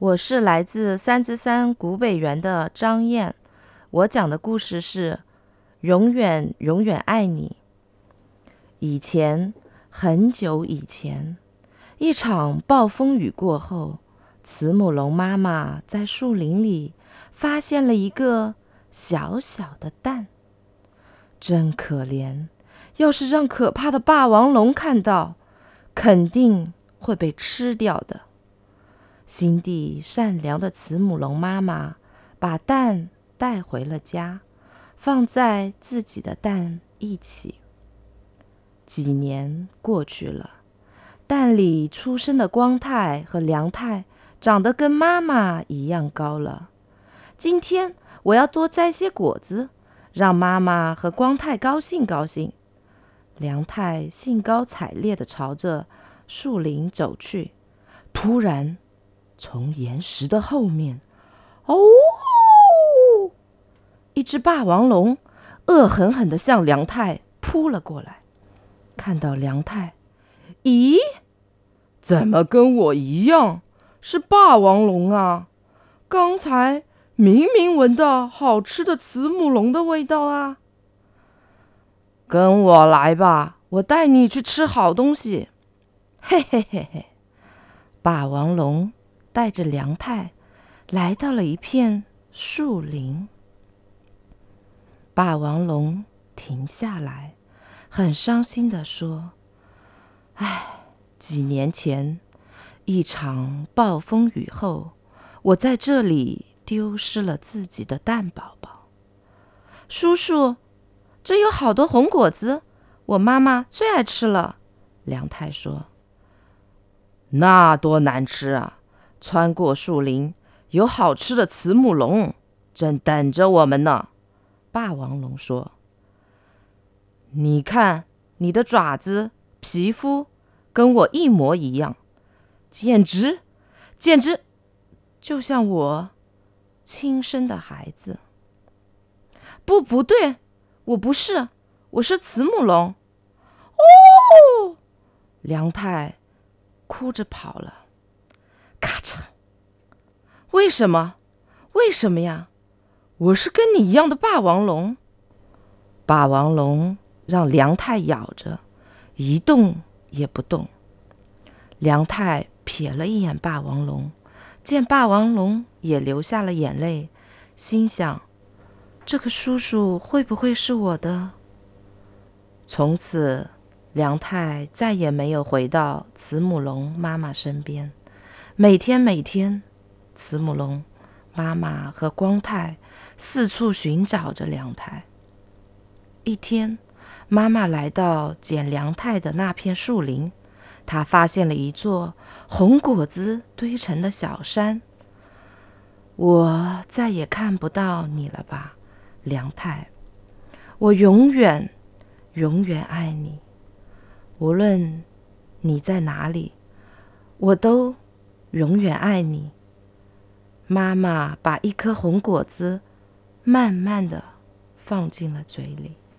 我是来自三之山古北园的张燕，我讲的故事是《永远永远爱你》。以前很久以前，一场暴风雨过后，慈母龙妈妈在树林里发现了一个小小的蛋，真可怜！要是让可怕的霸王龙看到，肯定会被吃掉的。心地善良的慈母龙妈妈把蛋带回了家，放在自己的蛋一起。几年过去了，蛋里出生的光太和梁太长得跟妈妈一样高了。今天我要多摘些果子，让妈妈和光太高兴高兴。梁太兴高采烈地朝着树林走去，突然。从岩石的后面，哦，一只霸王龙恶狠狠地向梁太扑了过来。看到梁太，咦，怎么跟我一样是霸王龙啊？刚才明明闻到好吃的慈母龙的味道啊！跟我来吧，我带你去吃好东西。嘿嘿嘿嘿，霸王龙。带着梁太来到了一片树林。霸王龙停下来，很伤心的说：“唉，几年前一场暴风雨后，我在这里丢失了自己的蛋宝宝。叔叔，这有好多红果子，我妈妈最爱吃了。”梁太说：“那多难吃啊！”穿过树林，有好吃的慈母龙正等着我们呢。霸王龙说：“你看，你的爪子、皮肤跟我一模一样，简直，简直就像我亲生的孩子。”不，不对，我不是，我是慈母龙。哦，梁太哭着跑了。为什么？为什么呀？我是跟你一样的霸王龙。霸王龙让梁太咬着，一动也不动。梁太瞥了一眼霸王龙，见霸王龙也流下了眼泪，心想：这个叔叔会不会是我的？从此，梁太再也没有回到慈母龙妈妈身边。每天每天，慈母龙妈妈和光太四处寻找着梁太。一天，妈妈来到捡梁太的那片树林，她发现了一座红果子堆成的小山。我再也看不到你了吧，梁太？我永远永远爱你，无论你在哪里，我都。永远爱你。妈妈把一颗红果子慢慢的放进了嘴里。